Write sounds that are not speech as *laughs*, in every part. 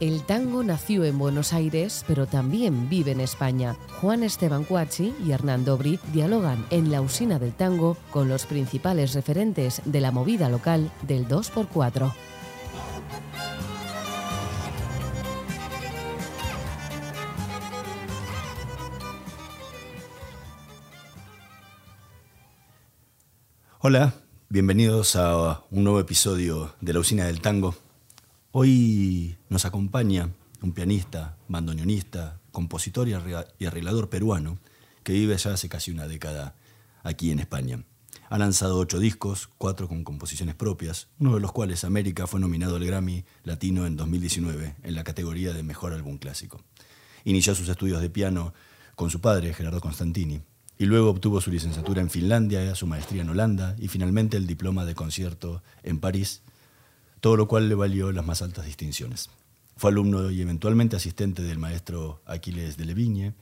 El tango nació en Buenos Aires, pero también vive en España. Juan Esteban Cuachi y Hernando Bri dialogan en la usina del tango con los principales referentes de la movida local del 2x4. Hola, bienvenidos a un nuevo episodio de la Usina del Tango. Hoy nos acompaña un pianista, bandoneonista, compositor y arreglador peruano que vive ya hace casi una década aquí en España. Ha lanzado ocho discos, cuatro con composiciones propias, uno de los cuales América fue nominado al Grammy Latino en 2019 en la categoría de Mejor Álbum Clásico. Inició sus estudios de piano con su padre, Gerardo Constantini, y luego obtuvo su licenciatura en Finlandia, su maestría en Holanda y finalmente el diploma de concierto en París, todo lo cual le valió las más altas distinciones. Fue alumno y eventualmente asistente del maestro Aquiles de Levigne,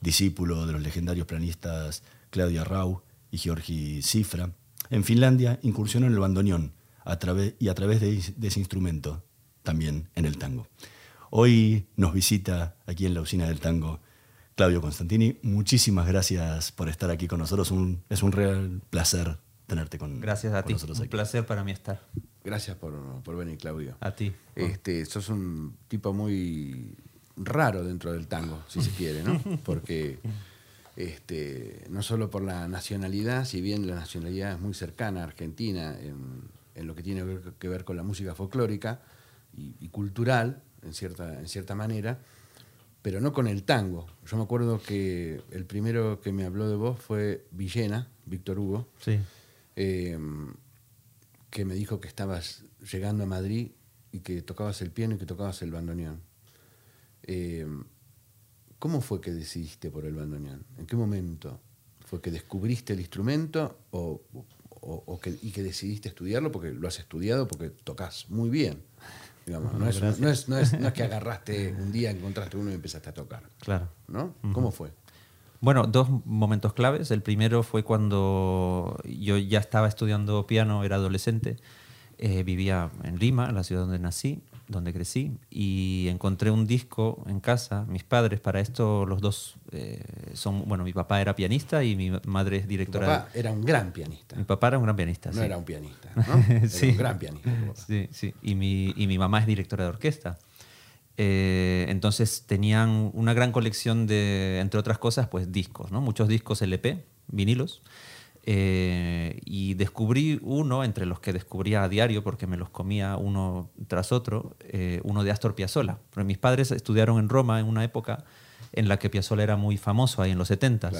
discípulo de los legendarios pianistas Claudia Rau y Georgi Cifra. En Finlandia incursionó en el bandoneón a y a través de, de ese instrumento también en el tango. Hoy nos visita aquí en la usina del tango Claudio Constantini, muchísimas gracias por estar aquí con nosotros. es un real placer tenerte con, gracias a ti. nosotros Un placer para mí estar. Gracias por, venir, Claudio. A ti. Este, sos un tipo muy raro dentro del tango, si se quiere, ¿no? *laughs* Porque este, no solo por la nacionalidad, si bien la nacionalidad es muy cercana a Argentina en, lo que tiene que ver con la música folclórica y, y cultural, en cierta, en cierta manera, pero no con el tango. Yo me acuerdo que el primero que me habló de vos fue Villena, Víctor Hugo, sí. Em, que me dijo que estabas llegando a Madrid y que tocabas el piano y que tocabas el bandoneón. Em, ¿Cómo fue que decidiste por el bandoneón? ¿En qué momento? ¿Fue que descubriste el instrumento o, y que decidiste estudiarlo porque lo has estudiado, porque tocas muy bien? no, es, que agarraste un día, encontraste uno y empezaste a tocar. Claro. ¿No? ¿Cómo fue? Bueno, dos momentos claves. El primero fue cuando yo ya estaba estudiando piano, era adolescente. Eh, vivía en Lima, la ciudad donde nací, donde crecí, y encontré un disco en casa. Mis padres, para esto, los dos eh, son. Bueno, mi papá era pianista y mi madre es directora. Mi papá era un gran pianista. Mi papá era un gran pianista. No era un pianista, *laughs* ¿no? Era un gran pianista. Sí, sí. Y mi, y mi mamá es directora de orquesta. Eh, entonces tenían una gran colección de, entre otras cosas, pues discos, ¿no? Muchos discos LP, vinilos. Eh, y descubrí uno, entre los que descubría a diario, porque me los comía uno tras otro, eh, uno de Astor Piazzolla. Porque mis padres estudiaron en Roma en una época en la que Piazzolla era muy famoso, ahí en los 70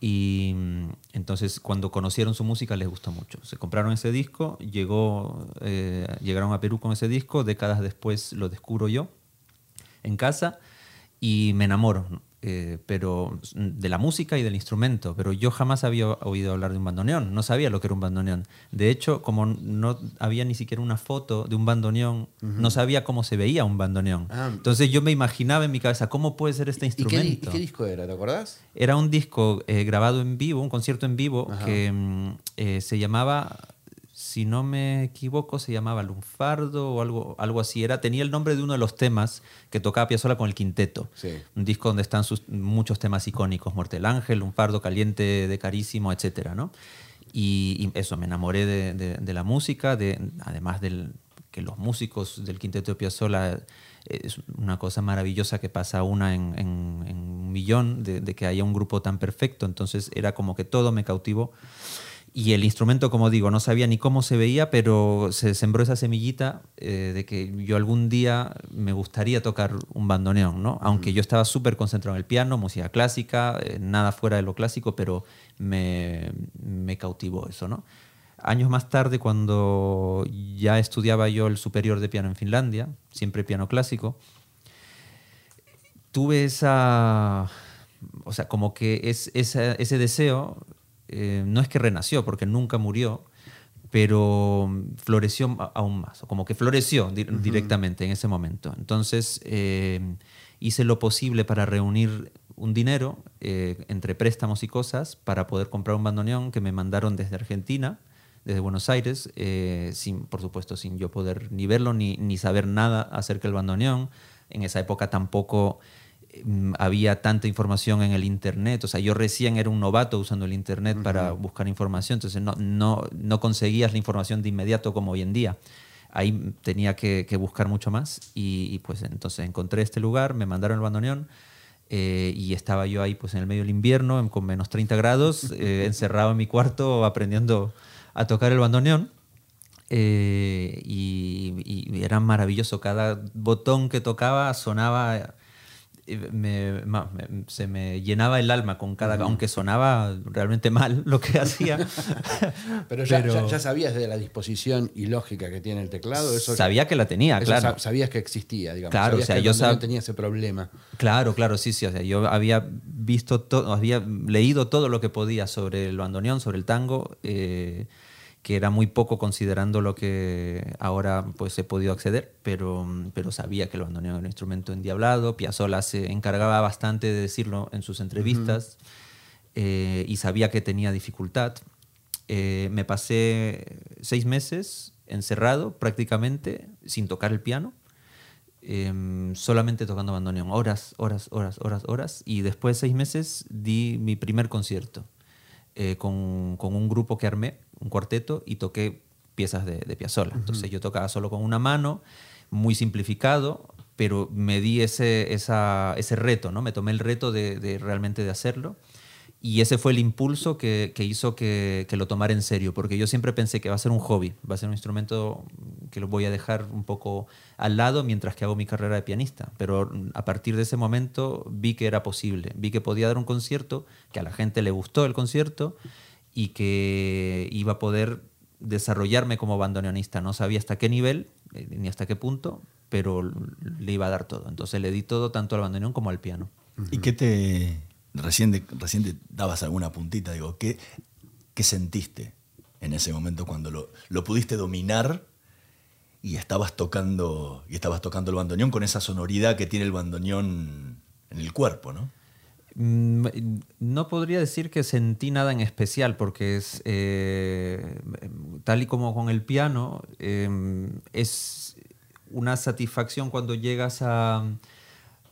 Y mm, entonces cuando conocieron su música les gustó mucho. Se compraron ese disco, llegó, llegaron a Perú con ese disco, décadas después lo descubro yo en casa y me enamoro. Eh, pero de la música y del instrumento, pero yo jamás había oído hablar de un bandoneón, no sabía lo que era un bandoneón. De hecho, como no había ni siquiera una foto de un bandoneón, no sabía cómo se veía un bandoneón. Ah. Entonces yo me imaginaba en mi cabeza, ¿cómo puede ser este instrumento? ¿Y qué, disco era? ¿Te acordás? Era un disco eh, grabado en vivo, un concierto en vivo, que mm, eh, se llamaba si no me equivoco, se llamaba Lunfardo o algo, algo así. Era, tenía el nombre de uno de los temas que tocaba Piazzolla con el quinteto. Un disco donde están sus, muchos temas icónicos, Muerte del Ángel, Lunfardo, Caliente de Carísimo, etc. ¿no? Y, eso, me enamoré de, la música, de, además de que los músicos del quinteto de Piazzolla es una cosa maravillosa que pasa una en, un millón, de, de que haya un grupo tan perfecto. Entonces era como que todo me cautivó. Y el instrumento, como digo, no sabía ni cómo se veía, pero se sembró esa semillita eh, de que yo algún día me gustaría tocar un bandoneón, ¿no? Aunque yo estaba súper concentrado en el piano, música clásica, eh, nada fuera de lo clásico, pero me, me cautivó eso, ¿no? Años más tarde, cuando ya estudiaba yo el superior de piano en Finlandia, siempre piano clásico, tuve esa, o sea, como que es, ese deseo eh, no es que renació, porque nunca murió, pero floreció aún más, o como que floreció directamente en ese momento. Entonces eh, hice lo posible para reunir un dinero eh, entre préstamos y cosas para poder comprar un bandoneón que me mandaron desde Argentina, desde Buenos Aires, eh, sin, por supuesto sin yo poder ni verlo ni, ni saber nada acerca del bandoneón. En esa época tampoco había tanta información en el Internet, o sea, yo recién era un novato usando el Internet para buscar información, entonces no, no, no conseguías la información de inmediato como hoy en día. Ahí tenía que, buscar mucho más y, pues entonces encontré este lugar, me mandaron el bandoneón eh, y estaba yo ahí pues en el medio del invierno con menos 30 grados, *laughs* eh, encerrado en mi cuarto aprendiendo a tocar el bandoneón. Eh, y, y, era maravilloso, cada botón que tocaba sonaba me, se me llenaba el alma con cada, aunque sonaba realmente mal lo que *laughs* hacía. Pero, ya, sabías de la disposición y lógica que tiene el teclado. Eso, sabía que la tenía, claro. Sabías que existía, digamos. Claro, sabías o sea, que yo tenía ese problema. Claro, claro, sí, sí. O sea, yo había visto todo, había leído todo lo que podía sobre el bandoneón, sobre el tango. Eh, que era muy poco considerando lo que ahora pues he podido acceder, pero, pero sabía que el bandoneón era un instrumento endiablado. Piazzolla se encargaba bastante de decirlo en sus entrevistas eh, y sabía que tenía dificultad. Eh, me pasé seis meses encerrado prácticamente sin tocar el piano. Em, solamente tocando bandoneón, horas, horas, horas, horas, horas. Y después de seis meses di mi primer concierto eh, con, con, un grupo que armé un cuarteto y toqué piezas de, de Piazzolla. Entonces yo tocaba solo con una mano, muy simplificado, pero me di ese, ese reto, ¿no? Me tomé el reto de, realmente de hacerlo. Y ese fue el impulso que, hizo que, lo tomara en serio, porque yo siempre pensé que va a ser un hobby, va a ser un instrumento que lo voy a dejar un poco al lado mientras que hago mi carrera de pianista. Pero a partir de ese momento vi que era posible, vi que podía dar un concierto, que a la gente le gustó el concierto y que iba a poder desarrollarme como bandoneonista. No sabía hasta qué nivel eh, ni hasta qué punto, pero le iba a dar todo. Entonces le di todo tanto al bandoneón como al piano. ¿Y qué te... Recién, recién dabas alguna puntita, digo, ¿qué, qué sentiste en ese momento cuando lo, lo pudiste dominar y estabas tocando y estabas tocando el bandoneón con esa sonoridad que tiene el bandoneón en el cuerpo, ¿no? Mm, no podría decir que sentí nada en especial, porque es eh, tal y como con el piano, em, es una satisfacción cuando llegas a,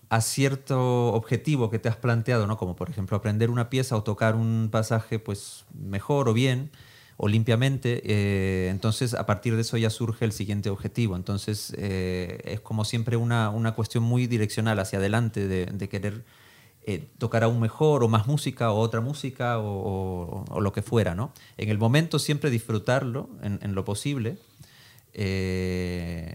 a, cierto objetivo que te has planteado, ¿no? como por ejemplo aprender una pieza o tocar un pasaje pues, mejor o bien o limpiamente, eh, entonces a partir de eso ya surge el siguiente objetivo. Entonces eh, es como siempre una, una, cuestión muy direccional hacia adelante de, de querer eh, tocar aún mejor o más música o otra música o, lo que fuera, ¿no? En el momento siempre disfrutarlo en, lo posible, eh,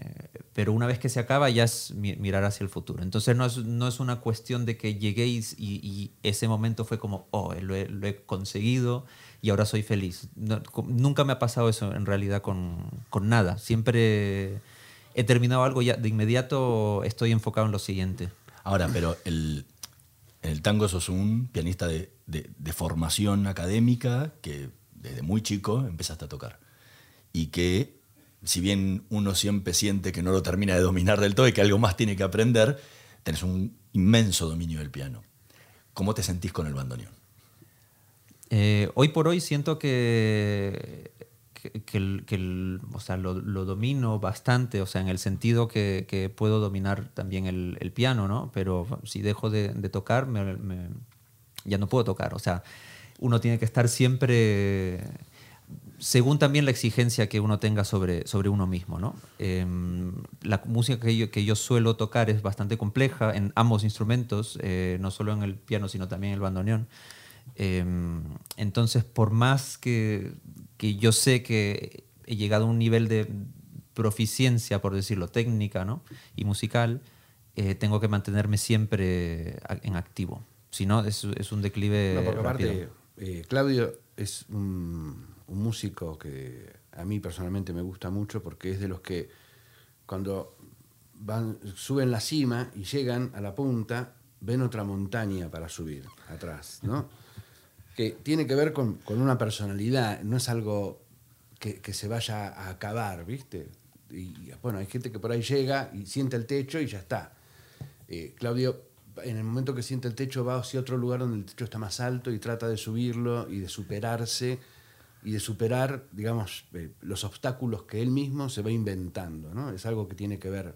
pero una vez que se acaba ya es mirar hacia el futuro. Entonces no es, no es una cuestión de que lleguéis y, ese momento fue como, oh, lo he, conseguido y ahora soy feliz. nunca me ha pasado eso en realidad con, con nada. Siempre he terminado algo y de inmediato estoy enfocado en lo siguiente. Ahora, pero el, en el tango sos un pianista de, formación académica que desde muy chico empezaste a tocar. Y que, si bien uno siempre siente que no lo termina de dominar del todo y que algo más tiene que aprender, tenés un inmenso dominio del piano. ¿Cómo te sentís con el bandoneón? Eh, hoy por hoy siento que que, o sea, lo, domino bastante, o sea, en el sentido que, puedo dominar también el, piano, ¿no? Pero si dejo de, tocar, ya no puedo tocar. O sea, uno tiene que estar siempre según también la exigencia que uno tenga sobre, sobre uno mismo. ¿no? Em, la música que yo, que yo suelo tocar es bastante compleja en ambos instrumentos, eh, no solo en el piano, sino también en el bandoneón. Em, entonces, por más que que yo sé que he llegado a un nivel de proficiencia, por decirlo, técnica ¿no? y musical, eh, tengo que mantenerme siempre en activo. Si no, es, es un declive. No, porque aparte, eh, Claudio es un, músico que a mí personalmente me gusta mucho porque es de los que cuando van, suben la cima y llegan a la punta, ven otra montaña para subir atrás, ¿no? *laughs* que tiene que ver con, una personalidad, no es algo que, se vaya a acabar, ¿viste? Y bueno, hay gente que por ahí llega y siente el techo y ya está. Eh, Claudio, en el momento que siente el techo, va hacia otro lugar donde el techo está más alto y trata de subirlo y de superarse y de superar, digamos, eh, los obstáculos que él mismo se va inventando, ¿no? Es algo que tiene que ver.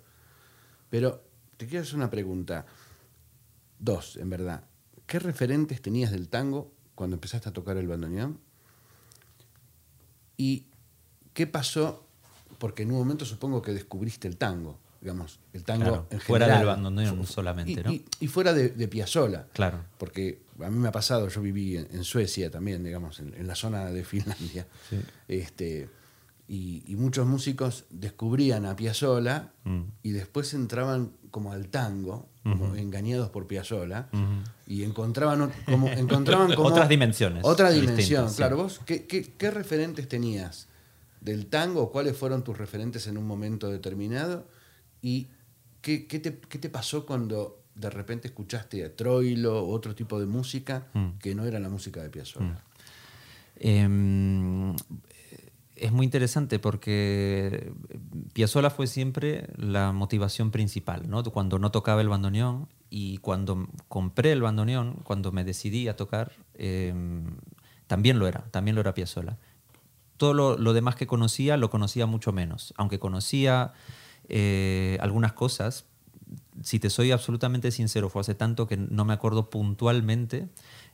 Pero te quiero hacer una pregunta. Dos, en verdad. ¿Qué referentes tenías del tango cuando empezaste a tocar el bandoneón? ¿Y qué pasó? Porque en un momento supongo que descubriste el tango, digamos, el tango Claro, en fuera general. del bandoneón solamente, y, ¿no? y- y fuera de, de Piazzolla. Claro. Porque a mí me ha pasado, yo viví en, en Suecia también, digamos, en, en la zona de Finlandia. Sí. Este, y, y muchos músicos descubrían a Piazzolla Mm. y después entraban como al tango, como engañados por Piazzolla, y encontraban, como, encontraban como *laughs* Otras dimensiones Otra dimensión, sí. claro. ¿Vos qué, qué- qué referentes tenías del tango? ¿Cuáles fueron tus referentes en un momento determinado? ¿Y qué, qué te, qué te pasó cuando de repente escuchaste a Troilo o otro tipo de música Mm. que no era la música de Piazzolla? Eh, es muy interesante porque Piazzolla fue siempre la motivación principal, ¿no? Cuando no tocaba el bandoneón y cuando compré el bandoneón, cuando me decidí a tocar, eh, también lo era, también lo era Piazzolla. Todo lo, lo demás que conocía lo conocía mucho menos, aunque conocía eh, algunas cosas, si te soy absolutamente sincero, fue hace tanto que no me acuerdo puntualmente.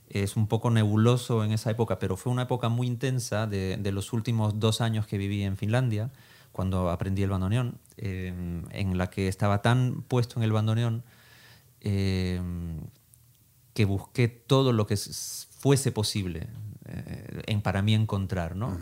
Es un poco nebuloso en esa época, pero fue una época muy intensa de, de los últimos dos años que viví en Finlandia, cuando aprendí el bandoneón, eh, en la que estaba tan puesto en el bandoneón eh, que busqué todo lo que fuese posible eh, en, para mí encontrar. ¿no?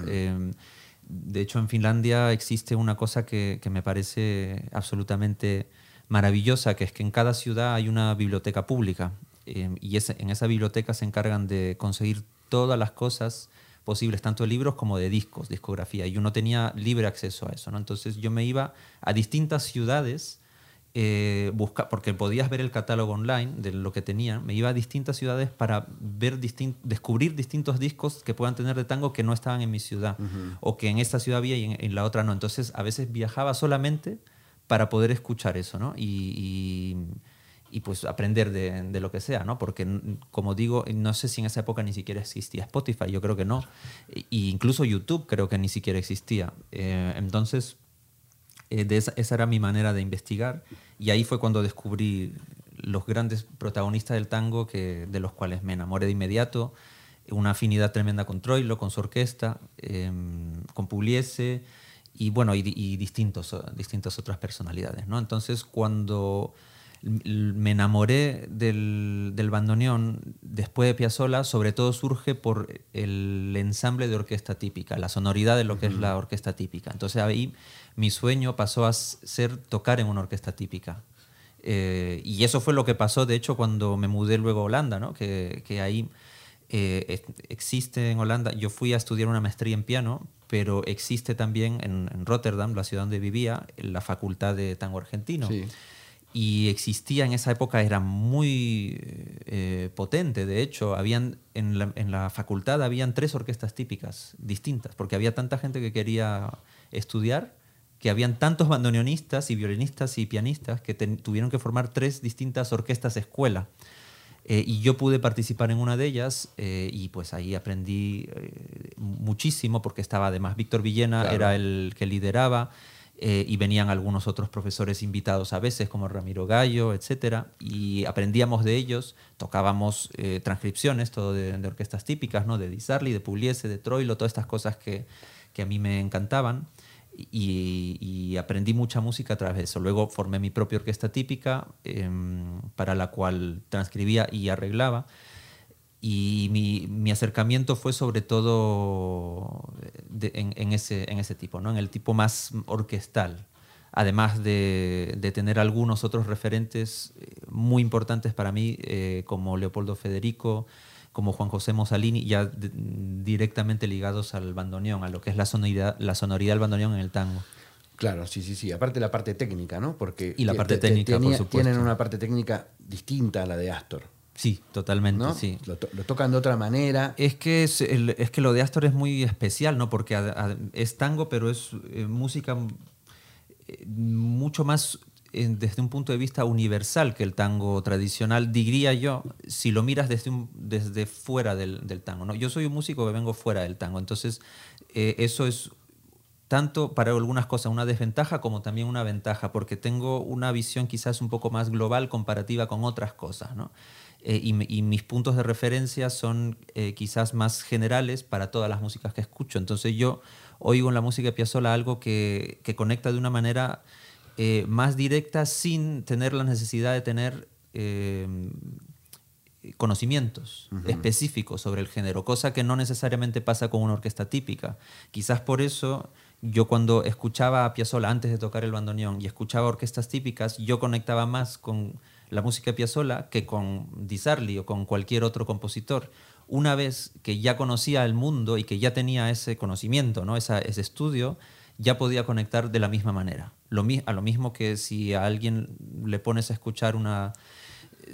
De hecho, en Finlandia existe una cosa que, que me parece absolutamente maravillosa, que es que en cada ciudad hay una biblioteca pública eh, y en esa biblioteca se encargan de conseguir todas las cosas posibles, tanto de libros como de discos, discografía, y uno tenía libre acceso a eso. ¿no? Entonces yo me iba a distintas ciudades eh, busca, porque podías ver el catálogo online de lo que tenían, me iba a distintas ciudades para ver distin- descubrir distintos discos que puedan tener de tango que no estaban en mi ciudad, o que en esta ciudad había y en, en la otra no. Entonces a veces viajaba solamente para poder escuchar eso, ¿no? Y, y- y, pues aprender de, de lo que sea, ¿no? Porque, como digo, no sé si en esa época ni siquiera existía Spotify, yo creo que no. E- incluso YouTube creo que ni siquiera existía. Eh, entonces, eh, de esa, esa era mi manera de investigar y ahí fue cuando descubrí los grandes protagonistas del tango que, de los cuales me enamoré de inmediato, una afinidad tremenda con Troilo, con su orquesta, eh, con Pugliese y bueno, y, y distintos, distintas otras personalidades. ¿no? Entonces cuando me enamoré del, del bandoneón después de Piazzolla, sobre todo surge por el ensamble de orquesta típica, la sonoridad de lo que es la orquesta típica. Entonces ahí mi sueño pasó a ser tocar en una orquesta típica. Eh, y eso fue lo que pasó, de hecho, cuando me mudé luego a Holanda, ¿no? que, que ahí eh, ex- existe en Holanda, yo fui a estudiar una maestría en piano, pero existe también en, en Rotterdam, la ciudad donde vivía, la facultad de tango argentino. Sí. Y existía en esa época, era muy eh, potente, de hecho, habían, en, la, en la facultad habían tres orquestas típicas distintas, porque había tanta gente que quería estudiar, que habían tantos bandoneonistas y violinistas y pianistas que ten- tuvieron que formar tres distintas orquestas escuela. Eh, y yo pude participar en una de ellas eh, y pues ahí aprendí eh, muchísimo porque estaba además Víctor Villena, Claro. era el que lideraba eh, y venían algunos otros profesores invitados a veces como Ramiro Gallo, etcétera y aprendíamos de ellos, tocábamos eh, transcripciones, todo de, orquestas típicas, ¿no? de Di Sarli, de Pugliese, de Troilo, todas estas cosas que, que a mí me encantaban y, y aprendí mucha música a través de eso. Luego formé mi propia orquesta típica em, para la cual transcribía y arreglaba. Y mi, mi acercamiento fue sobre todo de- en, en ese, en ese tipo, ¿no? en el tipo más orquestal. Además de, de tener algunos otros referentes eh, muy importantes para mí, eh, como Leopoldo Federico, como Juan José Mussolini, ya de- directamente ligados al bandoneón, a lo que es la sonoridad, la sonoridad del bandoneón en el tango. Claro, sí, sí, sí. Aparte la parte técnica, ¿no? Porque Y la te- parte te- técnica, por supuesto. tienen una parte técnica distinta a la de Astor, Sí, totalmente, ¿no? sí. Lo, to- lo tocan de otra manera. Es que, es, el- es que lo de Astor es muy especial, ¿no? Porque a- a- es tango, pero es eh, música eh, mucho más desde un punto de vista universal que el tango tradicional, diría yo, si lo miras desde, desde fuera del, tango. ¿no? Yo soy un músico que vengo fuera del tango, entonces eh, eso es tanto para algunas cosas una desventaja como también una ventaja, porque tengo una visión quizás un poco más global comparativa con otras cosas. ¿no? Eh, y, mis puntos de referencia son eh, quizás más generales para todas las músicas que escucho. Entonces yo oigo en la música de Piazzolla algo que, que conecta de una manera eh, más directa sin tener la necesidad de tener conocimientos específicos sobre el género, cosa que no necesariamente pasa con una orquesta típica. Quizás por eso yo cuando escuchaba a Piazzolla antes de tocar el bandoneón y escuchaba orquestas típicas, yo conectaba más con la música de Piazzolla que con Di Sarli o con cualquier otro compositor. Una vez que ya conocía el mundo y que ya tenía ese conocimiento, ¿no? ese estudio, ya podía conectar de la misma manera. Lo, a lo mismo que si a alguien le pones a escuchar una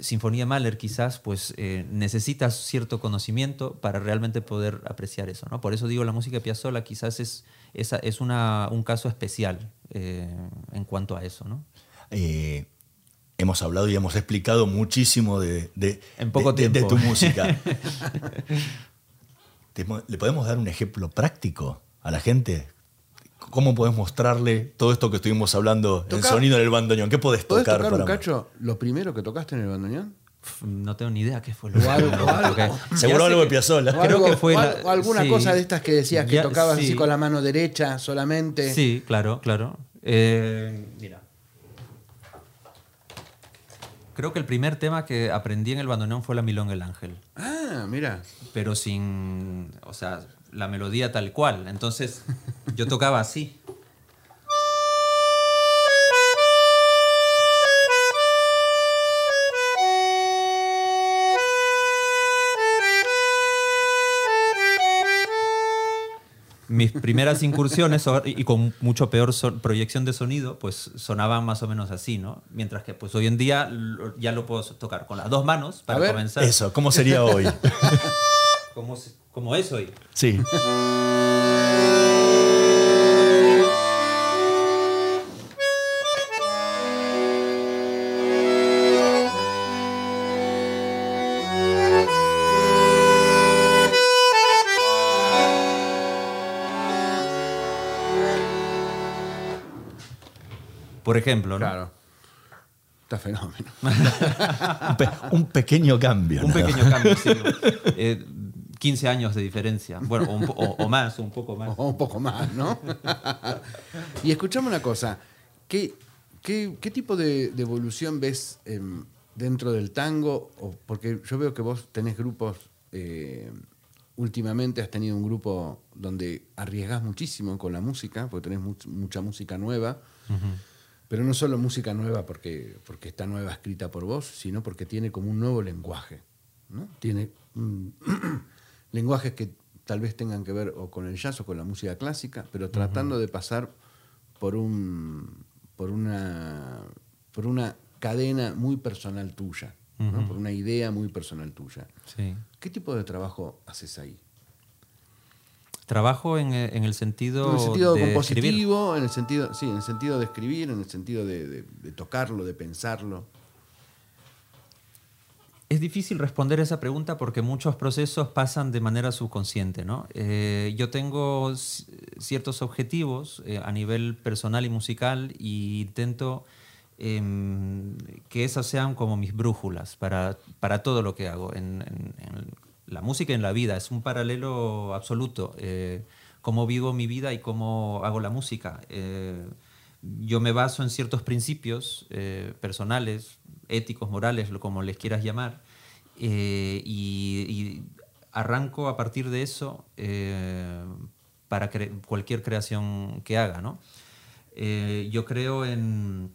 sinfonía de Mahler, quizás, pues eh, necesitas cierto conocimiento para realmente poder apreciar eso. ¿no? Por eso digo, la música de Piazzolla quizás es, es, una, un caso especial eh, en cuanto a eso. ¿no? Eh, hemos hablado y hemos explicado muchísimo de, en poco de, tu música. *laughs* ¿Le podemos dar un ejemplo práctico a la gente? ¿Cómo podemos mostrarle todo esto que estuvimos hablando, el sonido del bandoneón? ¿Qué podés tocar? tocar un cacho lo primero que tocaste en el bandoneón? No tengo ni idea qué fue lo que Seguro algo de Piazzolla. Creo que fue alguna cosa de estas que decías que tocabas así con la mano derecha solamente. Sí, claro, claro. Eh, mira. Creo que el primer tema que aprendí en el bandoneón fue la Milón el Ángel. Ah, mira. Pero sin, o sea, la melodía tal cual. Entonces yo tocaba así. Mis primeras incursiones y con mucho peor proyección de sonido, pues sonaban más o menos así, ¿no? Mientras que pues hoy en día ya lo puedo tocar con las dos manos para comenzar. Eso, ¿cómo sería hoy? *laughs* como, como es hoy. Sí. Ejemplo. ¿no? Claro. Está fenómeno. un, pequeño cambio. Un pequeño cambio, sí. 15 *laughs* eh, años de diferencia. Bueno, o, más, un poco más. O un poco más, ¿no? *laughs* y escuchame una cosa. ¿Qué, qué, tipo de, evolución ves em, dentro del tango? porque yo veo que vos tenés grupos. Eh, últimamente has tenido un grupo donde arriesgás muchísimo con la música, porque tenés mucha música nueva. Pero no solo música nueva porque, porque está nueva escrita por vos, sino porque tiene como un nuevo lenguaje. ¿no? Tiene *clears throat* lenguajes que tal vez tengan que ver o con el jazz o con la música clásica, pero tratando de pasar por, un, por, una, por una cadena muy personal tuya, por una idea muy personal tuya. ¿Qué tipo de trabajo haces ahí? Trabajo en, eh, en el sentido. En el sentido compositivo, en el sentido, sí, en el sentido de escribir, en el sentido de, tocarlo, de pensarlo. Es difícil responder esa pregunta porque muchos procesos pasan de manera subconsciente. ¿no? Eh, yo tengo ciertos objetivos eh, a nivel personal y musical e intento em, que esas sean como mis brújulas para, para todo lo que hago en, en la música en la vida, es un paralelo absoluto. Eh, cómo vivo mi vida y cómo hago la música. Eh, yo me baso en ciertos principios eh, personales, éticos, morales, como les quieras llamar, y, arranco a partir de eso para cualquier creación que haga. ¿no? yo creo en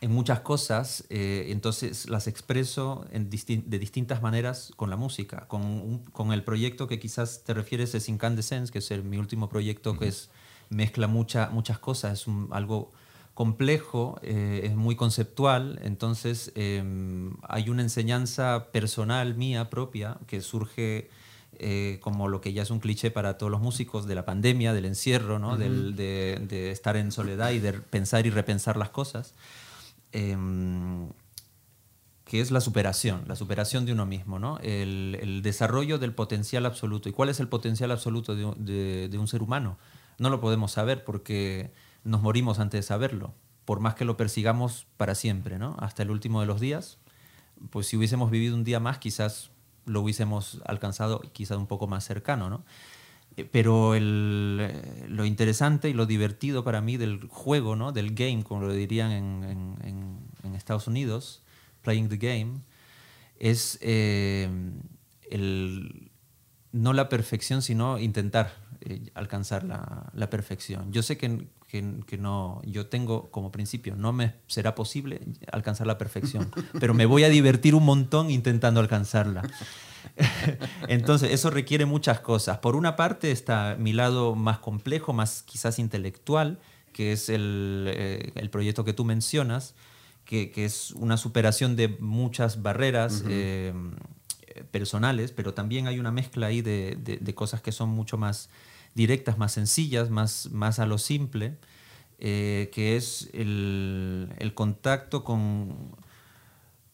en muchas cosas, eh, entonces las expreso de distintas maneras con la música. Con, con, el proyecto que quizás te refieres es Incandescence, que es mi último proyecto, que es, mezcla mucha, muchas cosas, es algo complejo, eh, es muy conceptual, entonces em, hay una enseñanza personal mía propia que surge eh, como lo que ya es un cliché para todos los músicos de la pandemia, del encierro, ¿no? de, de estar en soledad y de pensar y repensar las cosas. Em, que es la superación, la superación de uno mismo, ¿no? el, desarrollo del potencial absoluto. ¿Y cuál es el potencial absoluto de, de un ser humano? No lo podemos saber porque nos morimos antes de saberlo, por más que lo persigamos para siempre, ¿no? hasta el último de los días. Pues si hubiésemos vivido un día más, quizás lo hubiésemos alcanzado quizás un poco más cercano. ¿no? Eh, pero eh, lo interesante y lo divertido para mí del juego, ¿no? del game, como lo dirían en, Estados Unidos, playing the game, es eh, el, no la perfección, sino intentar alcanzar la, perfección. Yo sé que, que, no, yo tengo como principio, no me será posible alcanzar la perfección, *laughs* pero me voy a divertir un montón intentando alcanzarla. *laughs* Entonces, eso requiere muchas cosas. Por una parte está mi lado más complejo, más quizás intelectual, que es el, eh, proyecto que tú mencionas, que, es una superación de muchas barreras eh, personales, pero también hay una mezcla ahí de, cosas que son mucho más directas, más sencillas, más, más a lo simple, eh, que es el contacto con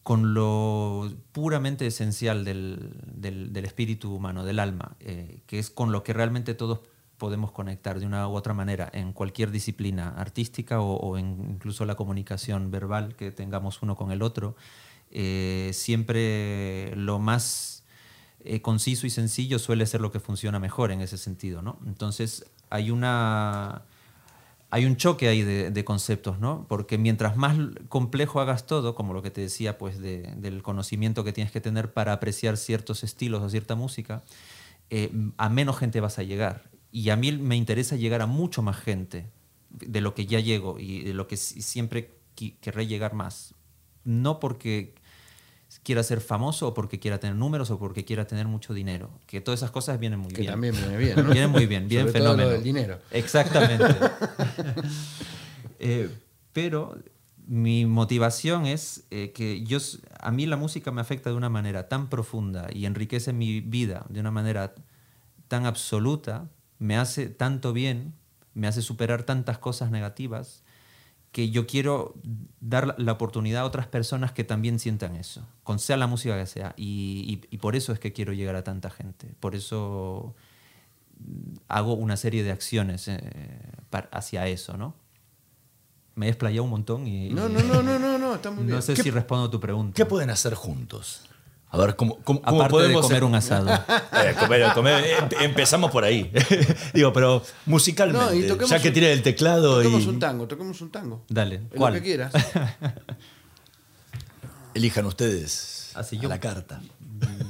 con lo puramente esencial del, espíritu humano, del alma, eh, que es con lo que realmente todos podemos conectar de una u otra manera en cualquier disciplina artística o, incluso la comunicación verbal que tengamos uno con el otro. Eh, siempre lo más eh, conciso y sencillo suele ser lo que funciona mejor en ese sentido. ¿no? Entonces hay una hay un choque ahí de, conceptos, ¿no? Porque mientras más complejo hagas todo, como lo que te decía, pues del conocimiento que tienes que tener para apreciar ciertos estilos o cierta música, eh, a menos gente vas a llegar. Y a mí me interesa llegar a mucho más gente de lo que ya llego y de lo que siempre querré llegar más. No porque quiera ser famoso o porque quiera tener números o porque quiera tener mucho dinero. Que todas esas cosas vienen muy bien. Que también viene bien. ¿no? Vienen muy bien, *laughs* bien fenómeno. Todo lo del dinero. Exactamente. *laughs* Eh, pero mi motivación es eh, que yo, a mí la música me afecta de una manera tan profunda y enriquece mi vida de una manera tan absoluta, me hace tanto bien, me hace superar tantas cosas negativas que yo quiero dar la oportunidad a otras personas que también sientan eso, con sea la música que sea. Y, por eso es que quiero llegar a tanta gente. Por eso hago una serie de acciones eh, hacia eso, ¿no? Me he explayado un montón y... No, no, no, no, no, no, está muy *laughs* bien. No sé si respondo a tu pregunta. ¿Qué pueden hacer juntos? A ver, ¿cómo, cómo, Aparte de comer un asado. *laughs* Eh, em, empezamos por ahí. *laughs* Digo, pero musicalmente, ya que tiene el teclado toquemos un tango, toquemos un tango. Dale, ¿cuál? Lo que quieras. *laughs* Elijan ustedes Así, yo, la carta.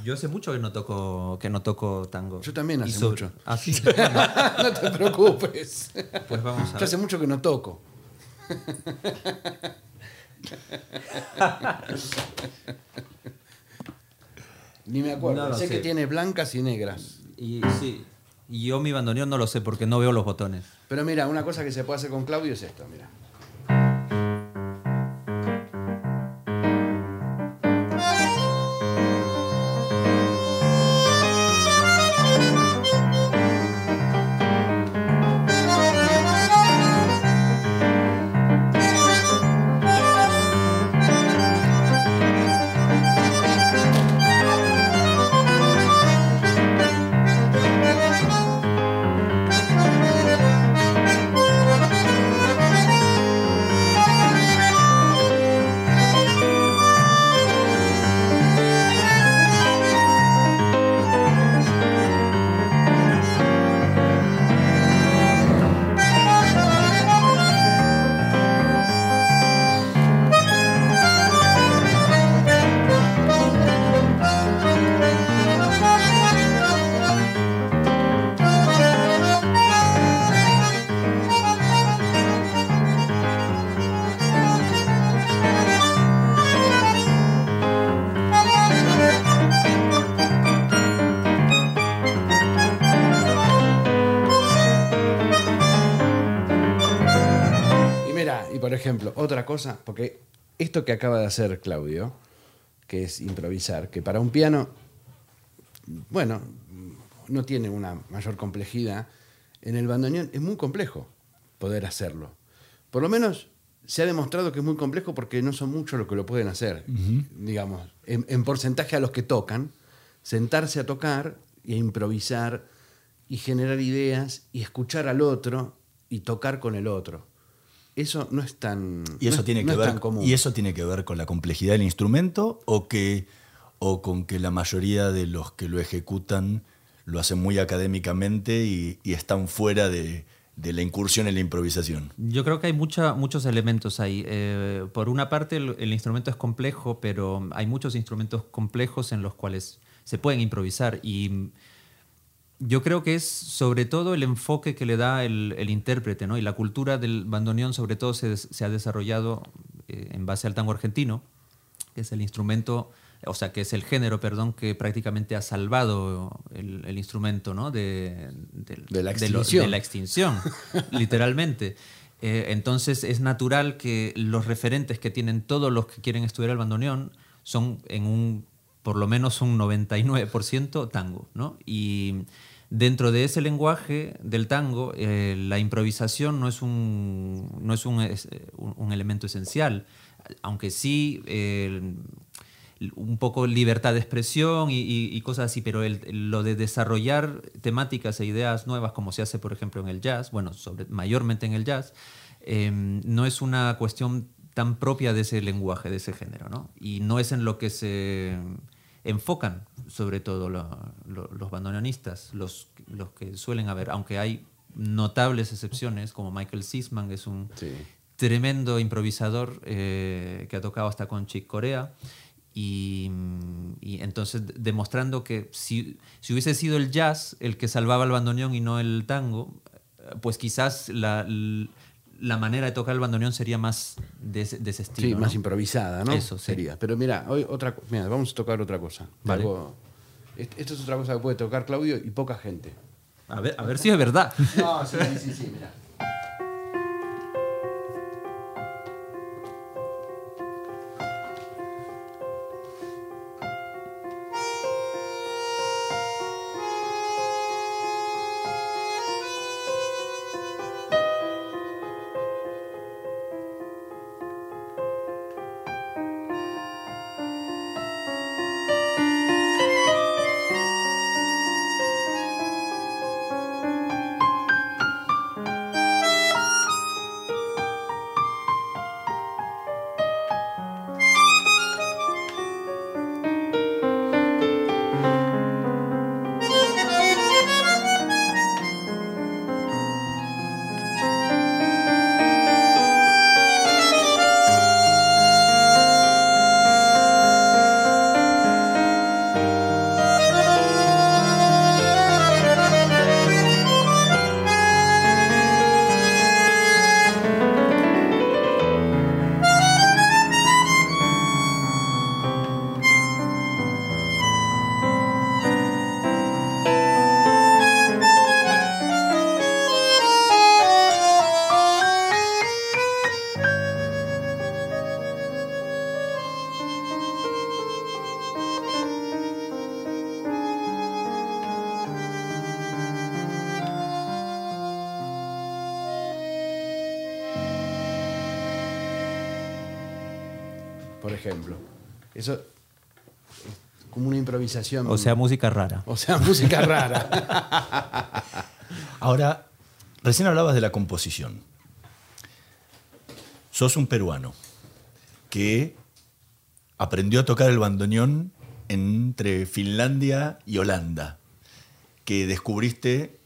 Yo hace mucho que no toco, que no toco tango. Yo también hace mucho. ¿Así? no te preocupes. Pues vamos a Yo hace mucho que no toco. Ni me acuerdo. sé, que tiene blancas y negras. Y sí. Y yo mi bandoneón no lo sé porque no veo los botones. Pero mira, una cosa que se puede hacer con Claudio es esto, mira. Ejemplo, otra cosa, porque esto que acaba de hacer Claudio, que es improvisar, que para un piano, bueno, no tiene una mayor complejidad, en el bandoneón es muy complejo poder hacerlo. Por lo menos se ha demostrado que es muy complejo porque no son muchos los que lo pueden hacer. Digamos, en, en porcentaje a los que tocan, sentarse a tocar e improvisar y generar ideas y escuchar al otro y tocar con el otro. Eso no es tan, Y eso, no es- tiene no que es ver, tan común. ¿Y eso tiene que ver con la complejidad del instrumento o, que, o con que la mayoría de los que lo ejecutan lo hacen muy académicamente y, y están fuera de, de la incursión en la improvisación? Yo creo que hay mucha- muchos elementos ahí. Eh, por una parte, el, el instrumento es complejo, pero hay muchos instrumentos complejos en los cuales se pueden improvisar. Y yo creo que es sobre todo el enfoque que le da el, el intérprete, ¿no? Y la cultura del bandoneón, sobre todo, se, se ha desarrollado eh, en base al tango argentino, que es el instrumento, o sea, que es el género, perdón, que prácticamente ha salvado el, el instrumento, ¿no? De, del- De la lo- extinción. de la extinción, *laughs* literalmente. Eh, entonces es natural que los referentes que tienen todos los que quieren estudiar el bandoneón son en un, por lo menos un 99% tango, ¿no? Y dentro de ese lenguaje del tango, eh, la improvisación no es un, no es un, un- elemento esencial, aunque sí... eh, un poco libertad de expresión y, cosas así, pero lo de desarrollar temáticas e ideas nuevas, como se hace, por ejemplo, en el jazz, bueno, sobre, mayormente en el jazz, eh, no es una cuestión tan propia de ese lenguaje, de ese género, ¿no? Y no es en lo que se enfocan, sobre todo lo- lo- los bandoneonistas, los, los que suelen haber, aunque hay notables excepciones, como Michael Sisman, que es un Sí. tremendo improvisador eh, que ha tocado hasta con Chick Corea. Y, y entonces de- demostrando que si, si hubiese sido el jazz el que salvaba el bandoneón y no el tango, pues quizás la, la manera de tocar el bandoneón sería más de ese, de ese estilo. Sí, ¿no? más improvisada, ¿no? Eso, sí. Sería. Pero mira, hoy otra, mira, vamos a tocar otra cosa. Vale. Algo- est- esto es otra cosa que puede tocar Claudio y poca gente. A ver, a ver si es verdad. No, sí, sí, sí, sí, mira. Improvisación. O sea, música rara. o sea, música rara. *laughs* Ahora, recién hablabas de la composición. Sos un peruano que aprendió a tocar el bandoneón entre Finlandia y Holanda, que descubriste,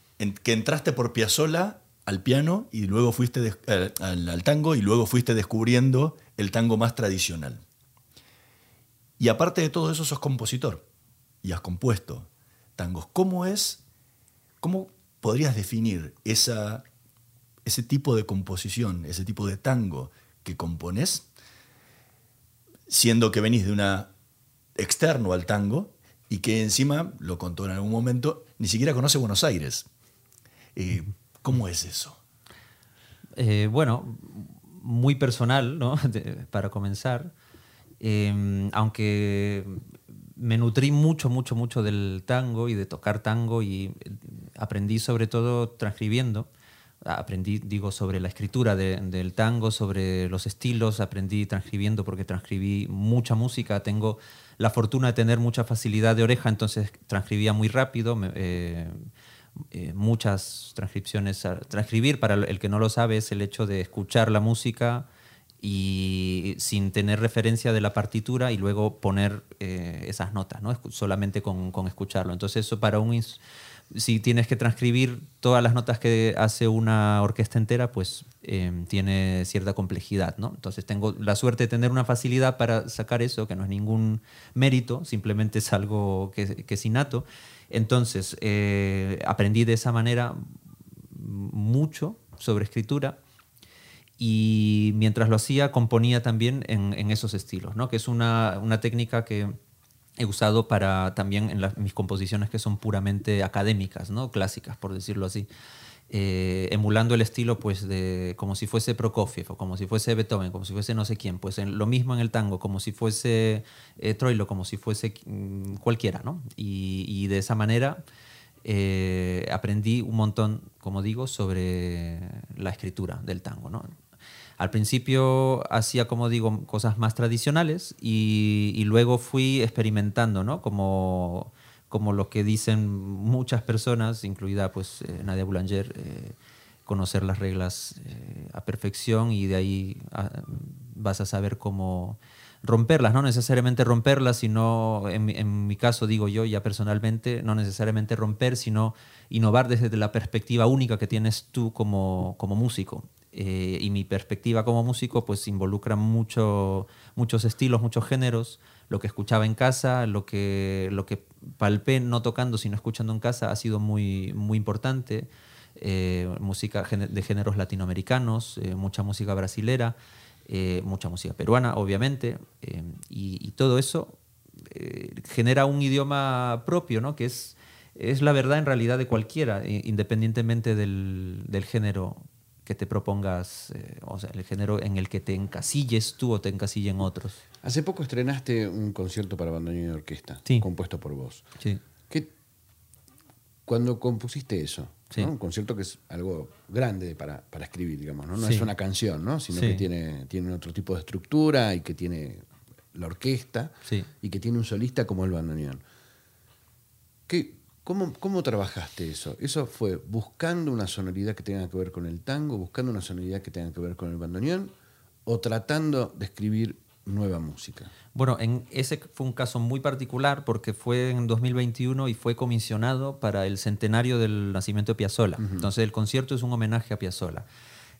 que entraste por Piazzolla al piano y luego fuiste al- al- al tango y luego fuiste descubriendo el tango más tradicional. Y aparte de todo eso, sos compositor y has compuesto tangos. ¿Cómo es, cómo podrías definir esa, ese tipo de composición, ese tipo de tango que compones, siendo que venís de una externo al tango y que encima, lo contó en algún momento, ni siquiera conoce Buenos Aires? Eh, ¿Cómo es eso? Eh, bueno, muy personal, ¿no? *laughs* De- para comenzar. Eh, aunque me nutrí mucho, mucho, mucho del tango y de tocar tango y eh, aprendí sobre todo transcribiendo aprendí, digo, sobre la escritura del tango, sobre los estilos, aprendí transcribiendo porque transcribí mucha música, tengo la fortuna de tener mucha facilidad de oreja, entonces transcribía muy rápido. Eh, eh, muchas transcripciones. Transcribir, para el que no lo sabe, es el hecho de escuchar la música y sin tener referencia de la partitura y luego poner eh, esas notas, ¿no? solamente con, escucharlo. Entonces eso para un... Si tienes que transcribir todas las notas que hace una orquesta entera, pues em, tiene cierta complejidad. ¿no? Entonces tengo la suerte de tener una facilidad para sacar eso, que no es ningún mérito, simplemente es algo que, que es innato. Entonces eh, aprendí de esa manera mucho sobre escritura y mientras lo hacía componía también en, esos estilos, ¿no? que es una, técnica que he usado para también en mis composiciones que son puramente académicas, ¿no? clásicas, por decirlo así. Eh, emulando el estilo pues de como si fuese Prokofiev o como si fuese Beethoven, como si fuese no sé quién, pues lo mismo en el tango, como si fuese eh, Troilo, como si fuese mm, cualquiera, ¿no? Y, de esa manera eh, aprendí un montón, como digo, sobre la escritura del tango, ¿no? Al principio hacía, como digo, cosas más tradicionales y, luego fui experimentando, ¿no? Como, como lo que dicen muchas personas, incluida pues eh, Nadia Boulanger, eh, conocer las reglas eh, a perfección y de ahí ah, vas a saber cómo romperlas, no necesariamente romperlas, sino en, en, mi caso digo yo ya personalmente, no necesariamente romper, sino innovar desde la perspectiva única que tienes tú como, como músico. Eh, y mi perspectiva como músico pues involucra mucho, muchos estilos, muchos géneros, lo que escuchaba en casa, lo que, lo que palpé no tocando sino escuchando en casa ha sido muy, muy importante, eh, música de géneros latinoamericanos, eh, mucha música brasilera, mucha música peruana obviamente, y, todo eso genera un idioma propio, ¿no? que es, es la verdad en realidad de cualquiera, independientemente del, del género que te propongas, eh, o sea, el género en el que te encasilles tú o te encasillen otros. Hace poco estrenaste un concierto para bandoneón y orquesta, compuesto por vos. Sí. cuando compusiste eso, un concierto que es algo grande para, escribir, digamos, no, no es una canción, ¿no? sino que tiene, tiene otro tipo de estructura y que tiene la orquesta y que tiene un solista como el bandoneón. ¿Qué, ¿Cómo, trabajaste eso? ¿Eso fue buscando una sonoridad que tenga que ver con el tango, buscando una sonoridad que tenga que ver con el bandoneón o tratando de escribir nueva música? Bueno, en ese fue un caso muy particular porque fue en 2021 y fue comisionado para el centenario del nacimiento de Piazzolla. Entonces el concierto es un homenaje a Piazzolla.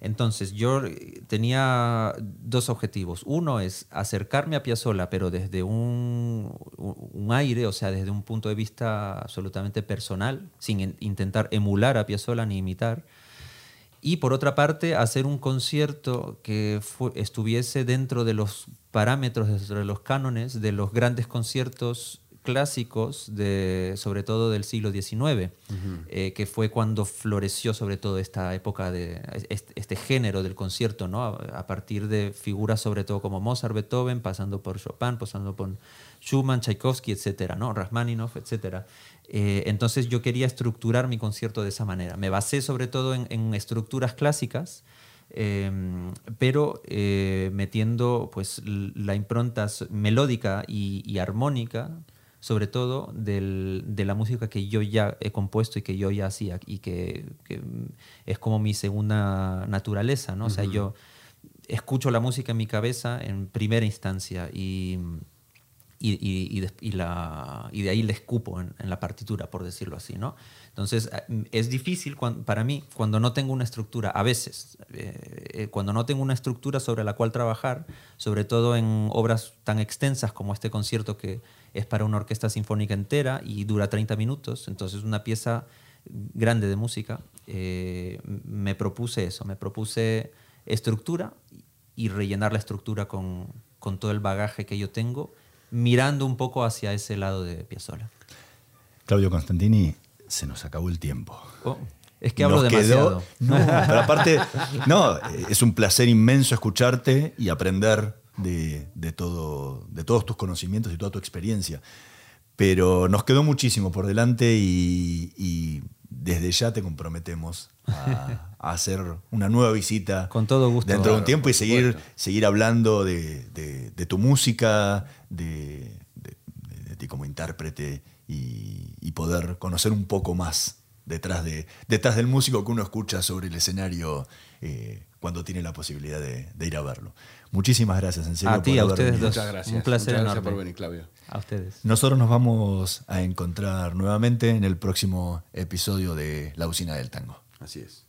Entonces yo eh, tenía dos objetivos. Uno es acercarme a Piazzolla, pero desde un, aire, o sea, desde un punto de vista absolutamente personal, sin intentar emular a Piazzolla ni imitar. Y por otra parte, hacer un concierto que estuviese dentro de los parámetros, dentro de los cánones de los grandes conciertos clásicos, de, sobre todo del siglo XIX, eh, que fue cuando floreció sobre todo esta época de este, género del concierto, ¿no? A, partir de figuras sobre todo como Mozart, Beethoven, pasando por Chopin, pasando por Schumann, Tchaikovsky, etcétera, ¿no? Rachmaninoff, etcétera. Eh, entonces yo quería estructurar mi concierto de esa manera. Me basé sobre todo en, estructuras clásicas, em, pero eh, metiendo pues la impronta melódica y armónica sobre todo de la música que yo ya he compuesto y que yo ya hacía y que, es como mi segunda naturaleza, ¿no? O sea, yo escucho la música en mi cabeza en primera instancia y, y, la, y de ahí le escupo en, la partitura, por decirlo así, ¿no? Entonces, eh, es difícil para mí cuando no tengo una estructura, a veces, eh, eh, cuando no tengo una estructura sobre la cual trabajar, sobre todo en obras tan extensas como este concierto que es para una orquesta sinfónica entera y dura 30 minutos, entonces una pieza grande de música, eh, me propuse eso, me propuse estructura y rellenar la estructura con, con, todo el bagaje que yo tengo, mirando un poco hacia ese lado de Piazzolla. Claudio Constantini, se nos acabó el tiempo. Oh, es que hablo demasiado. no, pero aparte, no, es un placer inmenso escucharte y aprender de, todo, de todos tus conocimientos y toda tu experiencia. Pero nos quedó muchísimo por delante y, desde ya te comprometemos a, *laughs* a hacer una nueva visita. Con todo gusto. Dentro de un tiempo y seguir, seguir hablando de, de- de tu música, de, de- de ti como intérprete y, y poder conocer un poco más detrás, de, detrás del músico que uno escucha sobre el escenario eh, cuando tiene la posibilidad de, de ir a verlo. Muchísimas gracias, en serio. A ti, por a ustedes venido. dos. Muchas gracias. Un placer Muchas gracias enorme. por venir, Claudio. A ustedes. Nosotros nos vamos a encontrar nuevamente en el próximo episodio de La Usina del Tango. Así es.